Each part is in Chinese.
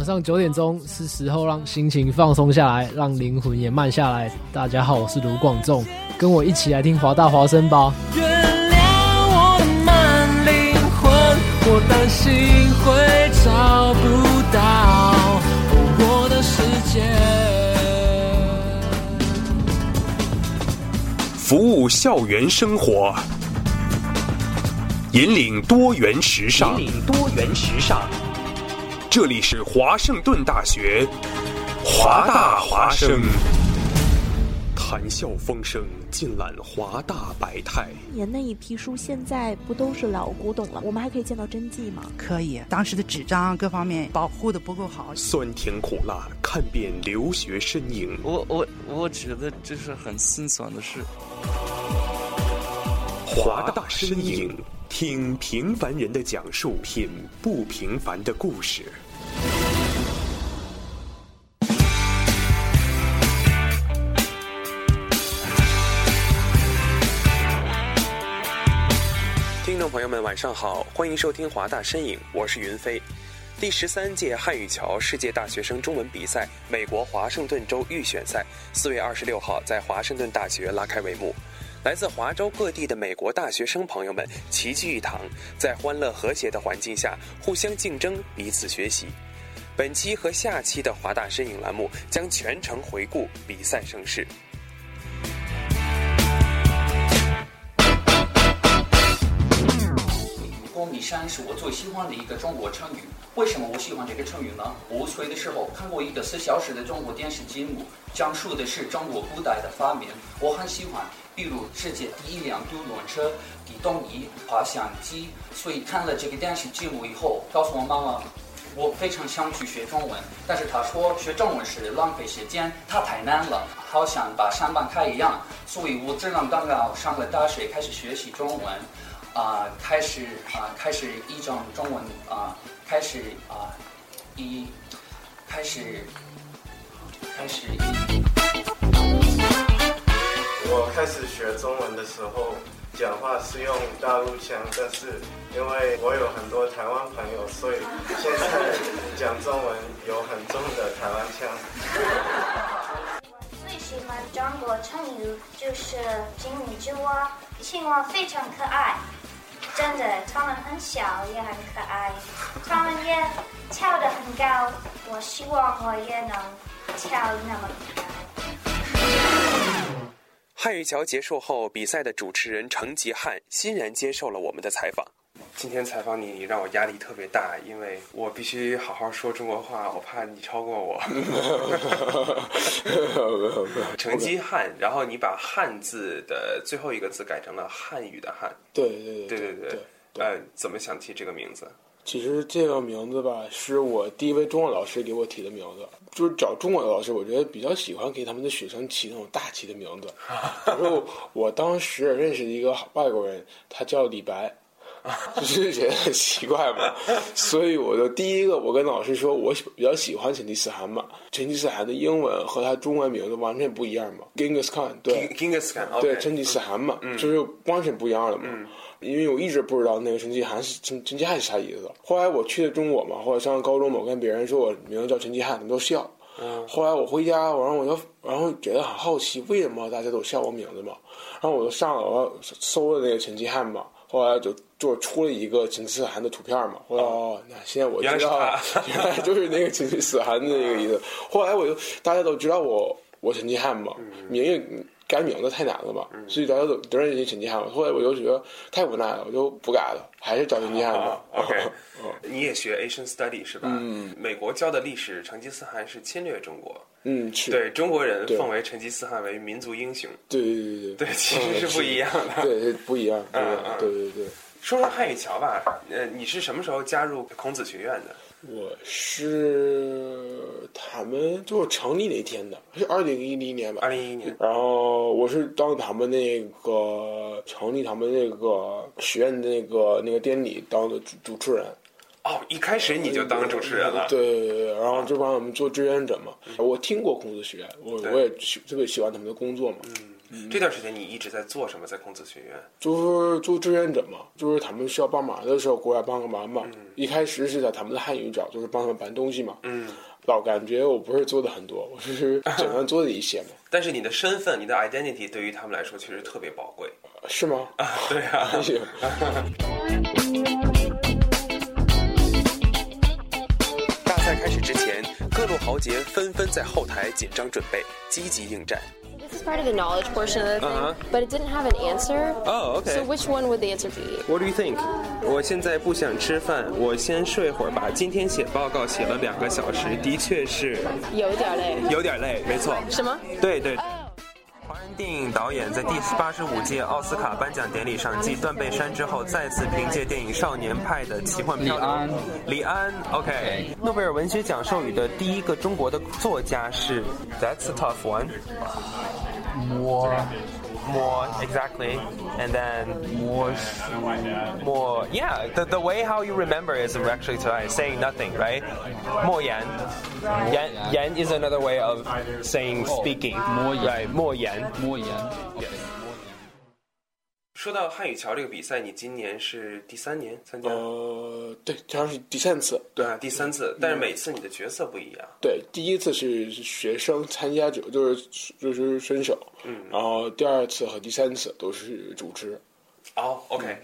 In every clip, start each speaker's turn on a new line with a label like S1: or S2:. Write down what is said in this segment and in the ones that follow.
S1: 晚上九点钟是时候让心情放松下来，让灵魂也慢下来。大家好，我是卢广仲，跟我一起来听华大华声吧。
S2: 原谅我的慢灵魂，我担心会找不到我的世界。
S3: 服务校园生活，引领多元时尚。
S4: 引领多元时尚。
S3: 这里是华盛顿大学，华大华生，谈笑风生，尽览华大百态。
S5: 年那一批书现在不都是老古董了？我们还可以见到真迹吗？
S6: 可以，当时的纸张各方面保护的不够好。
S3: 酸甜苦辣，看遍留学身影。
S7: 我我我觉得这是很心酸的事。
S3: 华大身影，听平凡人的讲述，品不平凡的故事。众朋友们，晚上好，欢迎收听华大身影，我是云飞。第十三届汉语桥世界大学生中文比赛美国华盛顿州预选赛，四月二十六号在华盛顿大学拉开帷幕。来自华州各地的美国大学生朋友们齐聚一堂，在欢乐和谐的环境下互相竞争、彼此学习。本期和下期的华大身影栏目将全程回顾比赛盛事。
S8: 公米山是我最喜欢的一个中国成语。为什么我喜欢这个成语呢？五岁的时候看过一个四小时的中国电视节目，讲述的是中国古代的发明，我很喜欢。比如世界第一辆独轮车、地动仪、滑翔机。所以看了这个电视节目以后，告诉我妈妈，我非常想去学中文。但是她说学中文是浪费时间，它太难了，好像把上班卡一样。所以我只能等到上了大学开始学习中文。啊、开始啊、开始一种中文啊、开始啊、一开始开始一。
S9: 我开始学中文的时候，讲话是用大陆腔，但是因为我有很多台湾朋友，所以现在讲中文有很重的台湾腔。
S10: 最喜欢中国成语就是金鱼之蛙，青蛙非常可爱，真的，他们很小也很可爱，他们也跳得很高，我希望我也能跳那么高。
S3: 汉语桥结束后，比赛的主持人程吉汉欣然接受了我们的采访。今天采访你，你让我压力特别大，因为我必须好好说中国话，我怕你超过我。成吉汉，然后你把汉字的最后一个字改成了汉语的汉。
S11: 对对
S3: 对对
S11: 对
S3: 对，呃，怎么想起这个名字？
S11: 其实这个名字吧，是我第一位中文老师给我起的名字。就是找中文老师，我觉得比较喜欢给他们的学生起那种大气的名字。然后我当时认识一个外国人，他叫李白，就是觉得很奇怪嘛。所以我就第一个，我跟老师说，我比较喜欢成吉思汗嘛。成吉思汗的英文和他中文名字完全不一样嘛，Genghis Khan，对
S3: Genghis Khan，
S11: 对成吉思汗嘛，就是完全不一样的嘛。因为我一直不知道那个成吉汗是成成吉汗是啥意思。后来我去的中国嘛，或者上高中嘛，我跟别人说我名字叫成吉汗，他们都笑。后来我回家，然后我就然后觉得很好奇，为什么大家都笑我名字嘛？然后我就上了搜了那个成吉汗嘛，后来就就出了一个成吉思汗的图片嘛。后来哦，那现在我知道了，原来就是那个成吉思汗的那个意思。后来我就大家都知道我我成吉汗嘛，名字。改名字太难了嘛，所以大家都都认识成吉汗嘛。后来我就觉得太无奈了，我就不改了，还是找成吉汗吧。
S3: OK，你也学 Asian Study 是吧？嗯，美国教的历史，成吉思汗是侵略中国。
S11: 嗯，是
S3: 对中国人奉为成吉思汗为民族英雄。
S11: 对对对对
S3: 对，其实是不一样的。
S11: 对，不一样。嗯嗯，对对对。
S3: 说说汉语桥吧，呃，你是什么时候加入孔子学院的？
S11: 我是他们就是成立那天的，是二零一零年吧。
S3: 二零一一年。
S11: 然后我是当他们那个成立他们那个学院的那个那个典礼当的主主持人。
S3: 哦，一开始你就当主持人了。
S11: 对对对，然后就帮我们做志愿者嘛。我听过孔子学院，我我也特别喜欢他们的工作嘛。
S3: 嗯。这段时间你一直在做什么？在孔子学院？
S11: 就是做志愿者嘛，就是他们需要帮忙的时候过来帮个忙嘛。一开始是在他们的汉语角，就是帮他们搬东西嘛。
S3: 嗯，
S11: 老感觉我不是做的很多，我就是 简单做的一些嘛。
S3: 但是你的身份、你的 identity 对于他们来说确实特别宝贵，
S11: 是吗？
S3: 啊，对啊。大赛开始之前，各路豪杰纷纷在后台紧张准备，积极应战。
S4: This is part of the knowledge portion of the thing,
S3: Uh-huh.
S4: but it didn't have an answer.
S3: Oh, okay.
S4: So which one would the answer be?
S3: What do you think？我现在不想吃饭，我先睡会儿吧。今天写报告写了两个小时，的确是
S4: 有点累。
S3: 有点累，没错。
S4: 什么？
S3: 对对。华人电影导演在第八十五届奥斯卡颁奖典礼上继断背山之后，再次凭借电影《少年派的奇幻漂流》。李安。李安，OK。诺贝尔文学奖授予的第一个中国的作家是，That's a tough one。
S12: more.
S3: More exactly. And then more more yeah the, the way how you remember is actually uh, saying nothing right? More yan. yan yan is another way of saying speaking.
S12: More yan
S3: right more yan
S12: more yan okay.
S3: 说到汉语桥这个比赛，你今年是第三年参加？
S11: 呃，对，好像是第三次。
S3: 对啊，第三次，但是每次你的角色不一样。
S11: 对，第一次是学生参加者，就是就是选手，
S3: 嗯，
S11: 然后第二次和第三次都是主持。
S3: 哦，OK，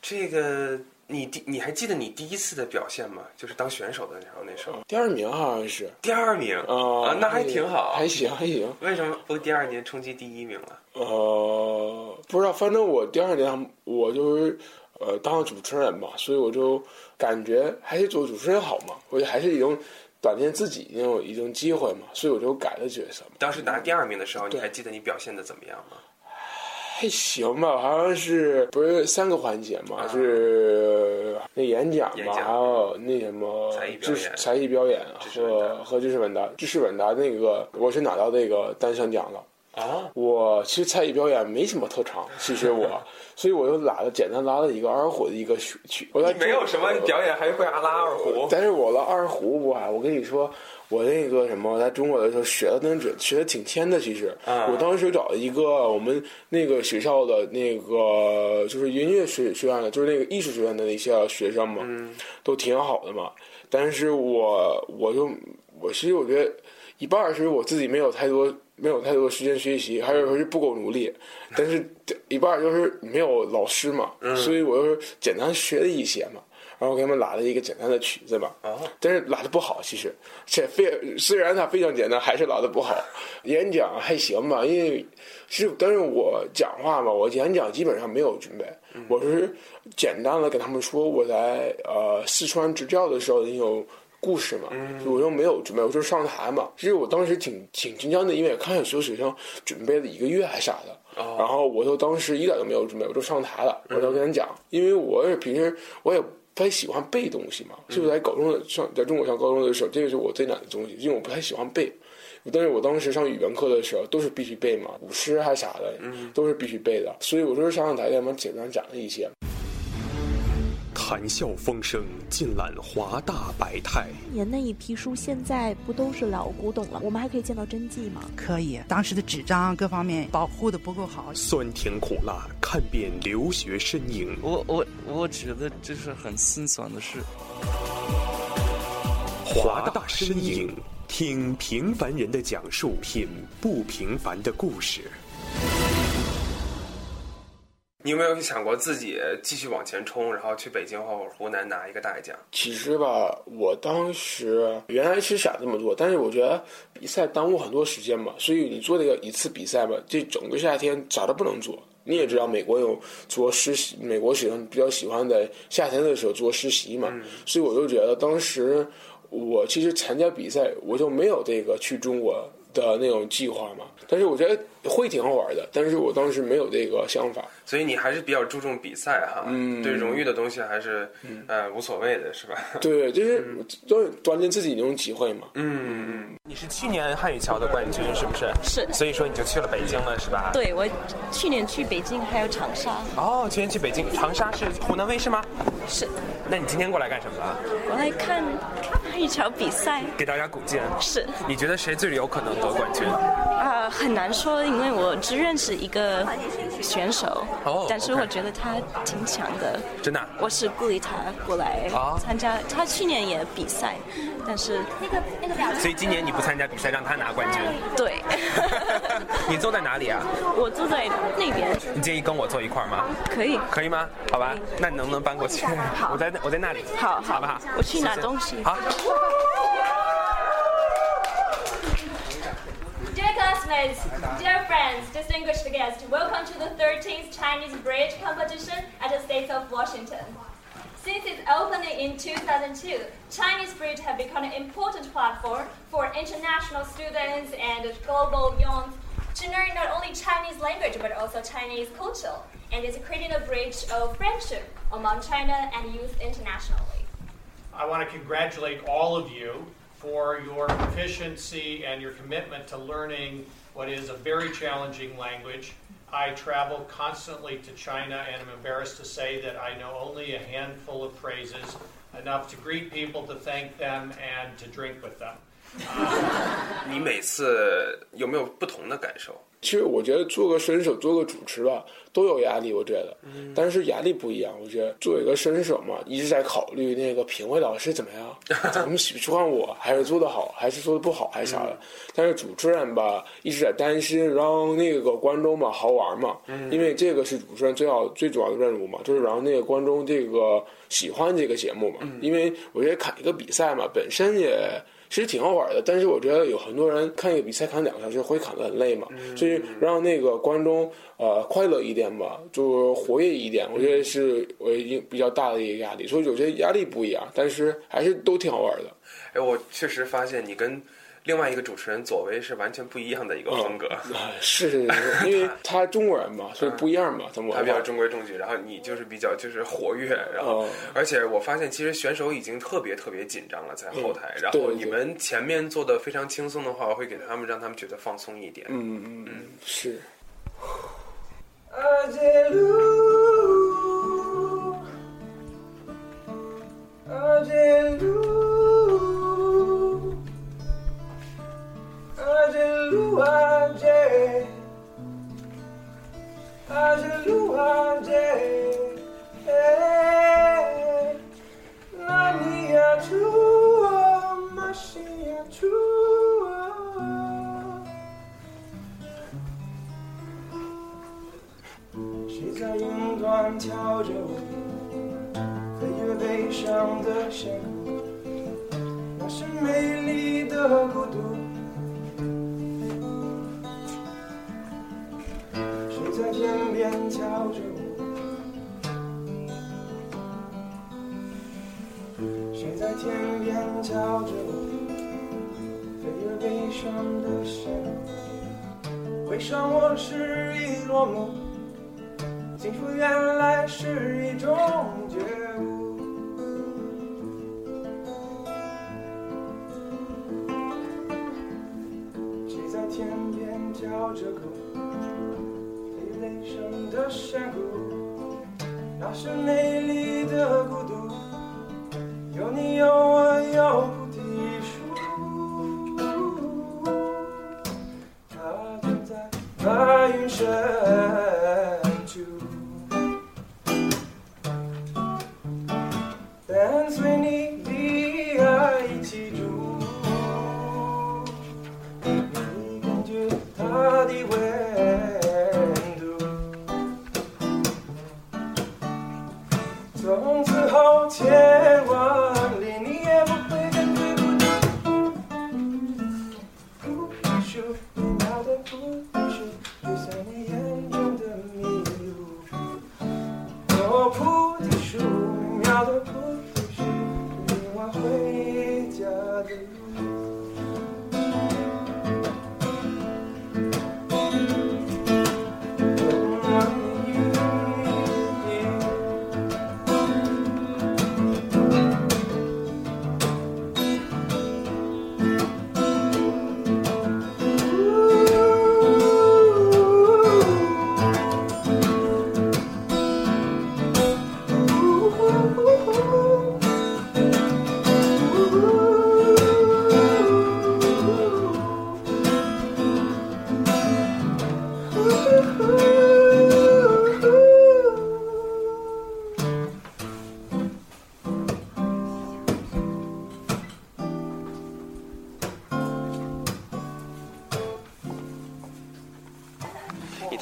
S3: 这个你第你还记得你第一次的表现吗？就是当选手的时候，那时候
S11: 第二名好像是。
S3: 第二名
S11: 啊，
S3: 那还挺好，
S11: 还行还行。
S3: 为什么不第二年冲击第一名了？
S11: 呃，不知道，反正我第二年我就是呃当了主持人嘛，所以我就感觉还是做主持人好嘛，我就还是一种锻炼自己那种一种机会嘛，所以我就改了角色嘛。
S3: 当时拿第二名的时候，你还记得你表现的怎么样吗？
S11: 还行吧，好像是不是三个环节嘛？是那演讲嘛，还有那什么知识才艺表演和和知识问答。知识问答那个我是拿到那个单项奖了。
S3: 啊，
S11: 我其实才艺表演没什么特长，其实我，所以我就拉了简单拉了一个二胡的一个曲曲。我
S3: 你没有什么表演，还会拉二胡？
S11: 但是我拉二胡哇，我跟你说，我那个什么，在中国的时候学的那准，学的挺天的。其实，
S3: 啊、
S11: 我当时找了一个我们那个学校的那个就是音乐学学院的，就是那个艺术学院的那些学生嘛，
S3: 嗯、
S11: 都挺好的嘛。但是我我就我其实我觉得一半是我自己没有太多。没有太多时间学习，还有说是不够努力，但是一半就是没有老师嘛，
S3: 嗯、
S11: 所以我就是简单学了一些嘛，然后给他们拉了一个简单的曲子嘛，
S3: 哦、
S11: 但是拉的不好，其实。这非虽然它非常简单，还是拉的不好。演讲还行吧，因为是但是我讲话嘛，我演讲基本上没有准备，
S3: 嗯、
S11: 我是简单的跟他们说我在呃四川执教的时候那种。故事嘛，我就没有准备，我就上台嘛。其实我当时挺挺紧张的，因为看有所有学生准备了一个月还啥的，
S3: 哦、
S11: 然后我就当时一点都没有准备，我就上台了，我就跟人讲，因为我也平时我也不太喜欢背东西嘛，是不是在高中的上在中国上高中的时候，这个是我最难的东西，因为我不太喜欢背。但是我当时上语文课的时候都是必须背嘛，古诗还啥的，都是必须背的，所以我就是上上台给他们简单讲了一些。
S3: 谈笑风生，尽览华大百态。
S5: 年那一批书现在不都是老古董了？我们还可以见到真迹吗？
S6: 可以，当时的纸张各方面保护的不够好。
S3: 酸甜苦辣，看遍留学身影。
S7: 我我我觉得这是很心酸的事。
S3: 华大身影，听平凡人的讲述，品不平凡的故事。你有没有想过自己继续往前冲，然后去北京或者湖南拿一个大奖？
S11: 其实吧，我当时原来是想这么做，但是我觉得比赛耽误很多时间嘛，所以你做这个一次比赛吧，这整个夏天啥都不能做。你也知道，美国有做实习，美国学生比较喜欢在夏天的时候做实习嘛，
S3: 嗯、
S11: 所以我就觉得当时我其实参加比赛，我就没有这个去中国的那种计划嘛。但是我觉得会挺好玩的，但是我当时没有这个想法。
S3: 所以你还是比较注重比赛哈，
S11: 嗯，
S3: 对荣誉的东西还是、
S11: 嗯、
S3: 呃无所谓的，是吧？
S11: 对，就是锻锻炼自己那种机会嘛。
S3: 嗯嗯。你是去年汉语桥的冠军是不是？
S13: 是。
S3: 所以说你就去了北京了是吧？
S13: 对，我去年去北京还有长沙。
S3: 哦，去年去北京，长沙是湖南卫视吗？
S13: 是。
S3: 那你今天过来干什么了？
S13: 我来看看汉语桥比赛，
S3: 给大家鼓劲。
S13: 是。
S3: 你觉得谁最有可能得冠军？
S13: 啊、很难说，因为我只认识一个选手，
S3: 哦
S13: 但是我觉得他挺强的。
S3: 真的啊？
S13: 我是鼓励他过来
S3: 啊
S13: 参加，他去年也比赛，但是那个那个表
S3: 所以今年你不参加比赛，让他拿冠军。
S13: 对，
S3: 你坐在哪里啊？
S13: 我坐在那边，
S3: 你介意跟我坐一块儿吗？
S13: 可以。
S3: 可以吗？好吧，那你能不能搬过去？我在我在那里。
S13: 好
S3: 好不好？
S13: 我去拿东西。
S3: 好。
S14: Dear classmates, dear friends, distinguished guests, welcome to the 13th Chinese Bridge Competition at the State of Washington. Since its opening in 2002, Chinese Bridge have become an important platform for international students and global youth to learn not only Chinese language but also Chinese culture, and is creating a bridge of friendship among China and youth internationally.
S15: I want to congratulate all of you for your proficiency and your commitment to learning what is a very challenging language. I travel constantly to China and am embarrassed to say that I know only a handful of phrases, enough to greet people, to thank them, and to drink with them.
S3: 你每次有没有不同的感受？
S11: 其实我觉得做个选手、做个主持吧，都有压力。我觉得，但是压力不一样。我觉得作为一个选手嘛，一直在考虑那个评委老师怎么样，怎么喜欢我，还是做得好，还是做得不好，还是啥的。但是主持人吧，一直在担心让那个观众嘛好玩嘛，因为这个是主持人最好最主要的任务嘛，就是让那个观众这个喜欢这个节目嘛。因为我觉得看一个比赛嘛，本身也。其实挺好玩的，但是我觉得有很多人看一个比赛看两个小时会看得很累嘛，所以让那个观众呃快乐一点吧，就活跃一点，我觉得是我一定比较大的一个压力，所以有些压力不一样，但是还是都挺好玩的。
S3: 哎，我确实发现你跟另外一个主持人左为是完全不一样的一个风格。
S11: 是是是，因为 他中国人嘛，所以不一样嘛，他们
S3: 他比较中规中矩，然后你就是比较就是活跃，然后、而且我发现其实选手已经特别特别紧张了，在后台，然后你们前面做的非常轻松的话，会给他们让他们觉得放松一点。
S11: 嗯嗯嗯，是。
S2: 着我，飞越悲伤的山谷，那是美丽的孤独。谁在天边跳着舞，谁在天边跳着舞，飞越悲伤的山谷，回首往事已落幕。幸福原来是一种觉悟。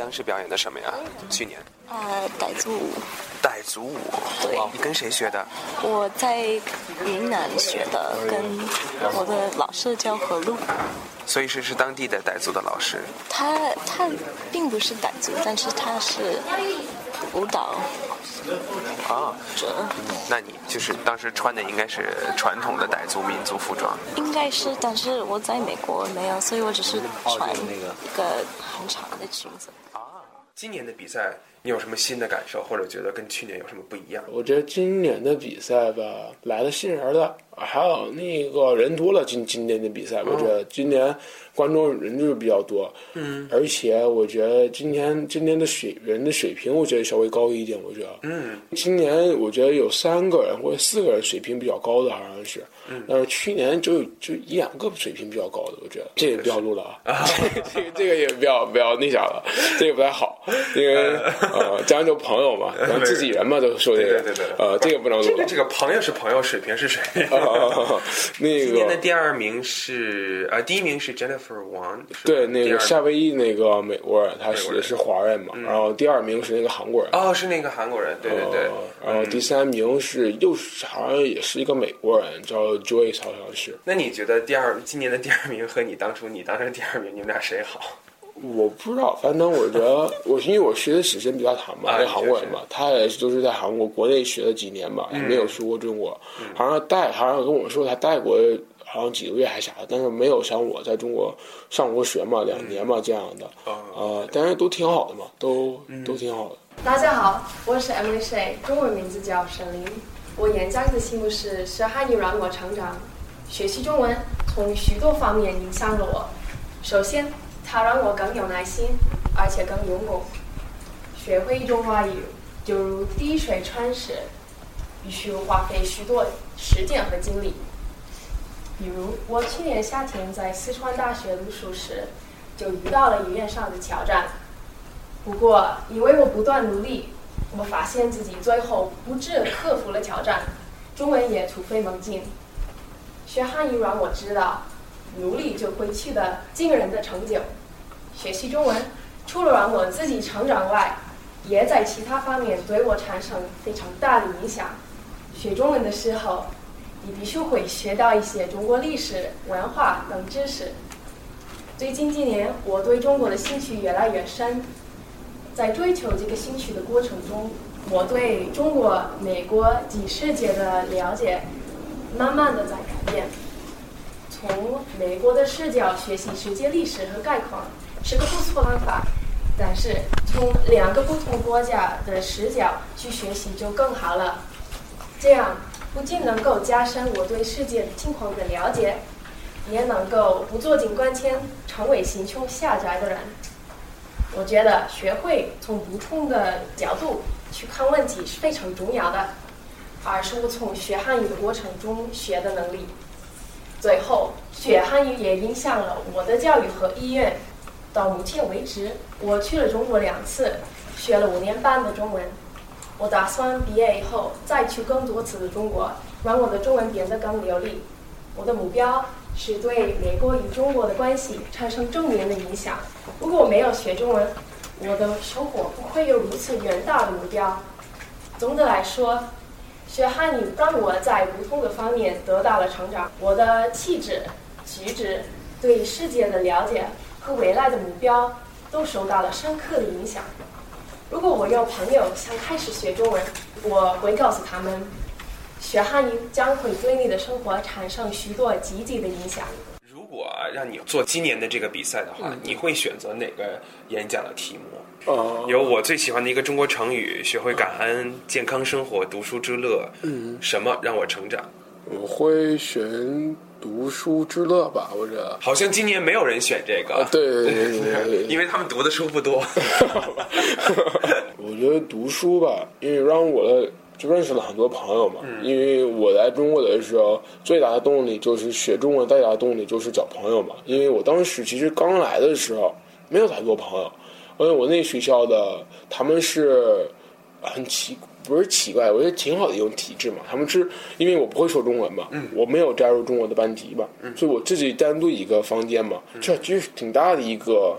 S3: 当时表演的什么呀？去年
S13: 呃，傣族舞，
S3: 傣族舞。
S13: 对
S3: 你跟谁学的？
S13: 我在云南学的，跟我的老师叫何璐，
S3: 所以是是当地的傣族的老师。
S13: 他他并不是傣族，但是他是舞蹈
S3: 啊，
S13: 这，
S3: 那你就是当时穿的应该是传统的傣族民族服装。
S13: 应该是，但是我在美国没有，所以我只是穿
S3: 那个
S13: 一个很长的裙子。
S3: 今年的比赛，你有什么新的感受，或者觉得跟去年有什么不一样？
S11: 我觉得今年的比赛吧，来的新人的，还有那个人多了。今今年的比赛，我觉得今年观众人就是比较多，
S3: 嗯。
S11: 而且我觉得今年今年的水人的水平，我觉得稍微高一点。我觉得，
S3: 嗯，
S11: 今年我觉得有三个人或者四个人水平比较高的，好像是，
S3: 嗯。
S11: 但是去年就有就一两个水平比较高的，我觉得。这个不要录了啊，这个这个也不要不要那啥了，这个不太好，因为呃，咱就朋友嘛，咱自己人嘛，都说这个，
S3: 对对对
S11: 呃，这个不能录了。
S3: 这个这个朋友是朋友，水平是水平。
S11: 啊那
S3: 今年的第二名是呃，第一名是 Jennifer Wang，
S11: 对那个夏威夷那个美国人，他是是华人嘛，然后第二名是那个韩国人，
S3: 哦，是那个韩国人，对对对。
S11: 然后第三名是又是好像也是一个美国人，叫 Joyce，好像是。
S3: 那你觉得第二今年的第二名和你当初你当成第二名，你们俩谁好？
S11: 我不知道，反正我觉得 我因为我学的是时间比较长嘛，
S3: 啊
S11: 那韩国人嘛，他也是都是在韩国国内学了几年嘛，也
S3: 嗯
S11: 没有出过中国。好像带，好像跟我说他带过好像几个月还啥的，但是没有像我在中国上过学嘛，两年嘛这样的。啊，但是都挺好的嘛，都都挺好的。
S16: 大家好，我是 Emily Shay，中文名字叫沈林。我演讲的题目是“学汉语让我成长”。学习中文从许多方面影响了我。首先，它让我更有耐心，而且更用功。学会一种外语，就如滴水穿石，必须花费许多时间和精力。比如，我去年夏天在四川大学读书时，就遇到了语言上的挑战。不过，因为我不断努力，我发现自己最后不止克服了挑战，中文也突飞猛进。学汉语让我知道，努力就会取得惊人的成就。学习中文除了让我自己成长外，也在其他方面对我产生非常大的影响。学中文的时候，你必须会学到一些中国历史、文化等知识。最近几年，我对中国的兴趣越来越深。在追求这个兴趣的过程中，我对中国、美国及世界的了解，慢慢的在改变。从美国的视角学习世界历史和概况是个不错方法，但是从两个不同国家的视角去学习就更好了。这样不仅能够加深我对世界情况的了解，也能够不坐井观天，成为心胸狭窄的人。我觉得学会从不同的角度去看问题是非常重要的，而是我从学汉语的过程中学的能力。最后，学汉语也影响了我的教育和意愿。到目前为止，我去了中国两次，学了五年半的中文。我打算毕业以后再去更多次的中国，让我的中文变得更流利。我的目标是对美国与中国的关系产生正面的影响。如果我没有学中文，我的生活不会有如此远大的目标。总的来说，学汉语让我在不同的方面得到了成长。我的气质、举止、对世界的了解和未来的目标都受到了深刻的影响。如果我有朋友想开始学中文，我会告诉他们，学汉语将会对你的生活产生许多积极的影响。
S3: 如果让你做今年的这个比赛的话，你会选择哪个演讲的题目？
S11: 哦
S3: 有我最喜欢的一个中国成语：学会感恩、健康生活、读书之乐。
S11: 嗯，
S3: 什么让我成长？
S11: 我会选读书之乐吧，或者。
S3: 好像今年没有人选这个。
S11: 啊对对对对对对
S3: 因为他们读的书不多。
S11: 我觉得读书吧，因为让我的就认识了很多朋友嘛。因为我来中国的时候，最大的动力就是学中文，最大的动力就是找朋友嘛。因为我当时其实刚来的时候没有太多朋友，而且我那学校的他们是很奇，不是奇怪，我觉得挺好的一种体制嘛。他们是因为我不会说中文嘛，我没有加入中国的班级嘛，所以我自己单独一个房间嘛，这其实挺大的一个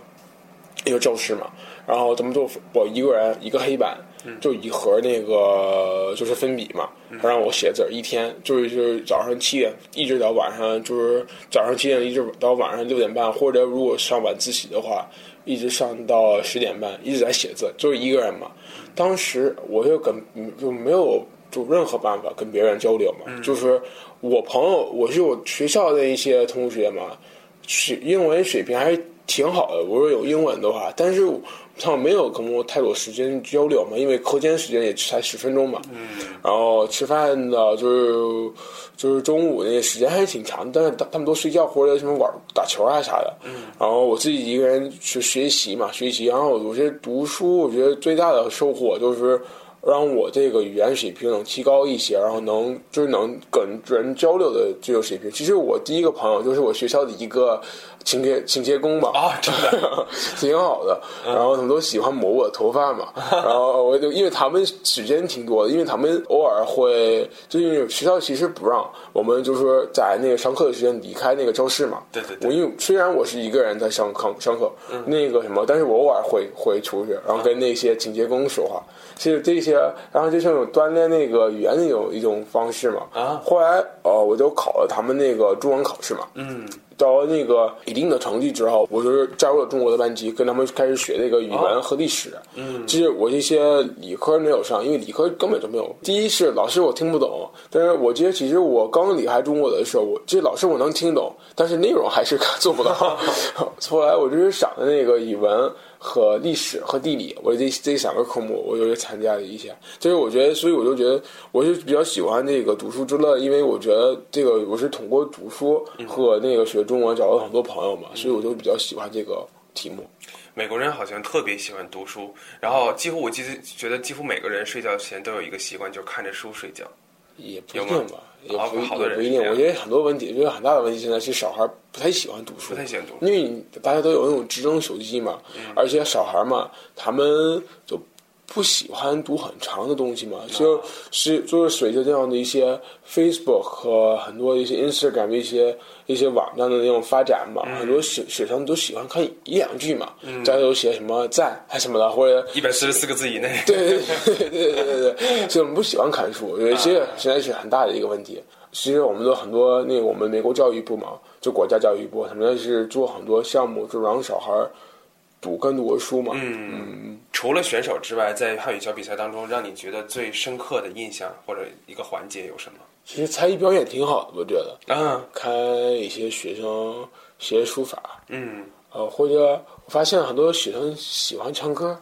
S11: 一个教室嘛。然后他们就我一个人一个黑板，就一盒那个就是粉笔嘛，他让我写字儿，一天就是就是早上七点一直到晚上，就是早上七点一直到晚上六点半，或者如果上晚自习的话，一直上到十点半，一直在写字，就是一个人嘛。当时我就跟就没有就任何办法跟别人交流嘛，就是我朋友，我是我学校的一些同学嘛，水英文水平还是挺好的。我说有英文的话，但是他们没有跟我太多时间交流嘛，因为课间时间也才十分钟嘛。然后吃饭的就是就是中午那时间还是挺长，但是他他们都睡觉或者什么玩打球啊啥的。然后我自己一个人去学习嘛，学习。然后我觉得读书，我觉得最大的收获就是让我这个语言水平能提高一些，然后能就是能跟人交流的这个水平。其实我第一个朋友就是我学校的一个清洁清洁工吧，
S3: 啊，真的
S11: 挺好的。然后他们都喜欢抹我的头发嘛，然后我就因为他们时间挺多的，因为他们偶尔会，就因为学校其实不让我们就是在那个上课的时间离开那个教室嘛。
S3: 对对对
S11: 我因为虽然我是一个人在上课上课，那个什么，但是我偶尔会会出去，然后跟那些清洁工说话。其实这些，然后就是那种锻炼那个语言的一种一种方式嘛。
S3: 啊，
S11: 后来呃，我就考了他们那个中文考试嘛。
S3: 嗯，
S11: 到了那个一定的成绩之后，我就是加入了中国的班级，跟他们开始学这个语文和历史。
S3: 嗯
S11: 其实我这些理科没有上，因为理科根本就没有。第一是老师我听不懂，但是我觉得其实我刚离开中国的时候，我这老师我能听懂，但是内容还是做不到。后来我就是想的那个语文和历史和地理，我这这三个科目我就参加了一下。就是我觉得，所以我就觉得我就比较喜欢这个读书之乐，因为我觉得这个我是通过读书和那个学中文找到很多朋友嘛，所以我就比较喜欢这个题目。
S3: 美国人好像特别喜欢读书，然后几乎我记得觉得几乎每个人睡觉前都有一个习惯，就是看着书睡觉。
S11: 也不一定吧，也不一定。我觉得很多问题，就是很大的问题，现在是小孩不太喜欢读书，
S3: 不太喜欢读
S11: 因为大家都有那种智能手机嘛，而且小孩嘛，他们就不喜欢读很长的东西嘛，就是就是随着这样的一些 Facebook 和很多一些 Instagram 的一些一些网站的那种发展嘛，很多学学生都喜欢看一两句嘛，
S3: 嗯
S11: 再有写什么赞还什么的，或者
S3: 一百四十四个字以内。
S11: 对对对对对对对，所以我们不喜欢看书，我觉得这现在是很大的一个问题。其实我们的很多那个我们美国教育部嘛，就国家教育部，他们是做很多项目，就让小孩儿读更多书嘛。
S3: 嗯，除了选手之外，在汉语小比赛当中，让你觉得最深刻的印象或者一个环节有什么？
S11: 其实才艺表演挺好的，我觉得。
S3: 啊，
S11: 看一些学生学书法，
S3: 嗯，
S11: 呃，或者我发现很多学生喜欢唱歌，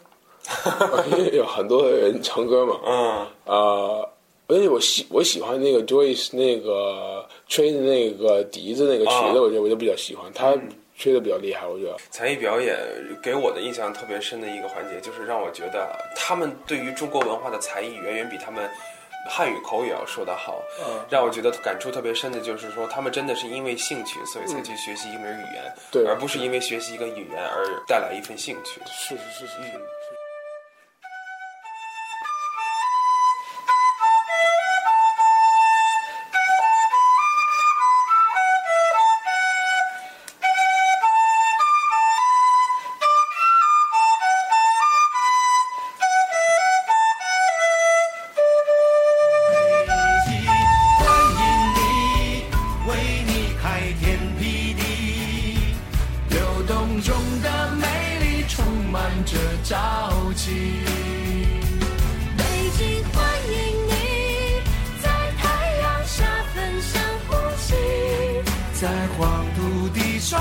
S11: 因 为有很多人唱歌嘛。
S3: 嗯，
S11: 呃，而且我喜我喜欢那个 Joyce 那个吹的那个笛子那个曲子，
S3: 啊
S11: 我觉得我就比较喜欢，他吹的比较厉害，我觉得。
S3: 才艺表演给我的印象特别深的一个环节，就是让我觉得他们对于中国文化的才艺远远比他们汉语口语要说得好。
S11: 嗯
S3: 让我觉得感触特别深的就是说，他们真的是因为兴趣，所以才去学习一门语言，
S11: 对
S3: 而不是因为学习一个语言而带来一份兴趣。
S11: 是是是是是。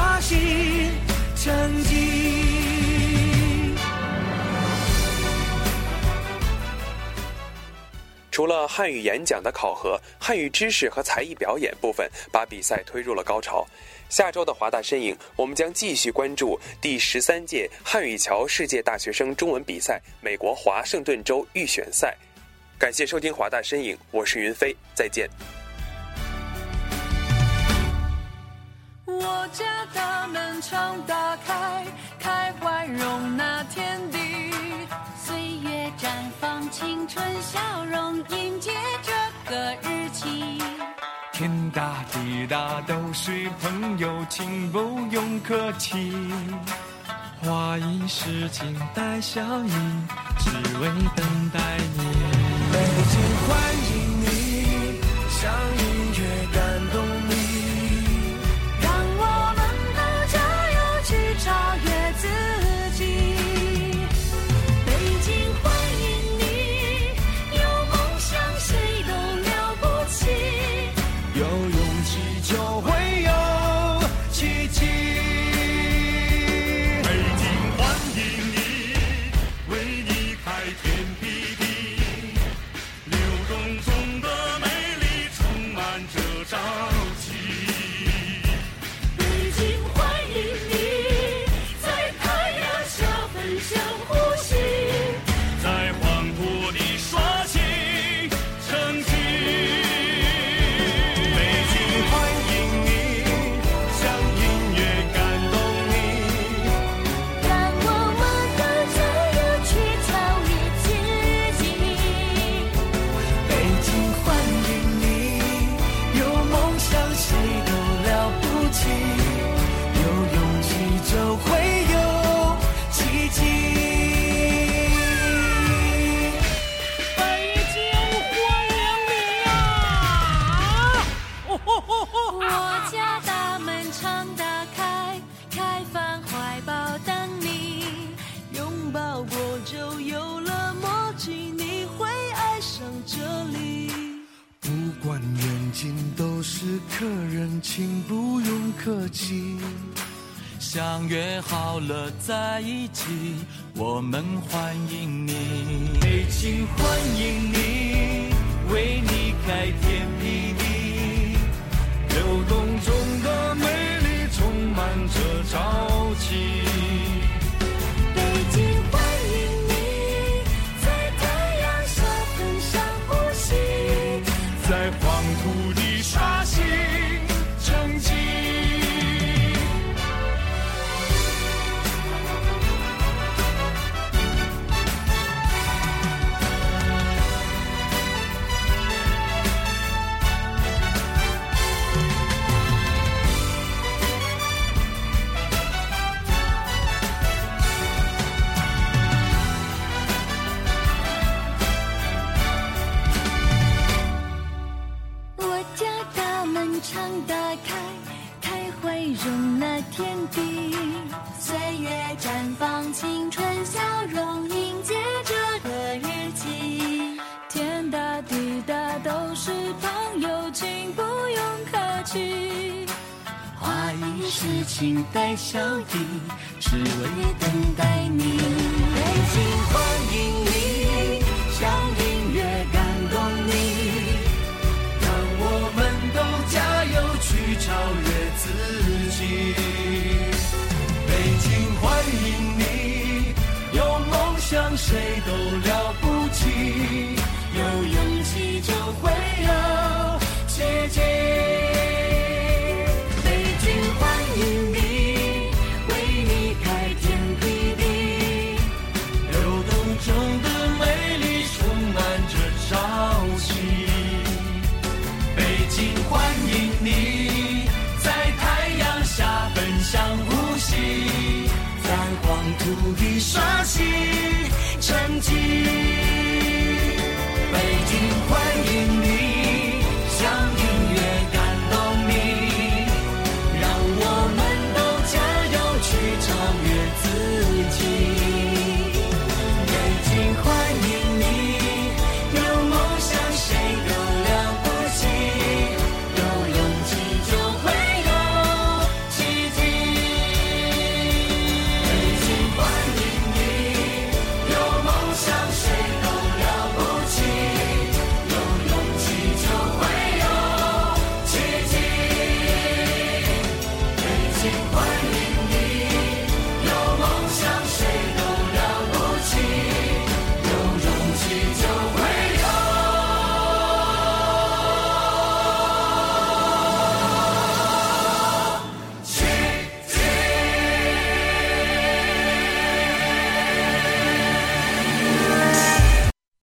S2: 地刷新成绩。
S3: 除了汉语演讲的考核，汉语知识和才艺表演部分把比赛推入了高潮。下周的华大身影，我们将继续关注第十三届汉语桥世界大学生中文比赛美国华盛顿州预选赛。感谢收听华大身影，我是云飞，再见。
S17: 我家大门常打开，开怀容纳天地。岁月绽放青春笑容，迎接这个日期。
S2: 天大地大都是朋友，请不用客气。
S18: 花一世情，带笑意，只为等待你。
S19: 北京欢迎你，
S18: 相
S17: 遇。心带笑
S18: 意只为等待你
S19: 北京欢迎你像音乐感动你让我们都加油去超越自己。北京欢迎你有梦想谁都了不起有勇气就会有奇迹刷新成绩。北京欢迎你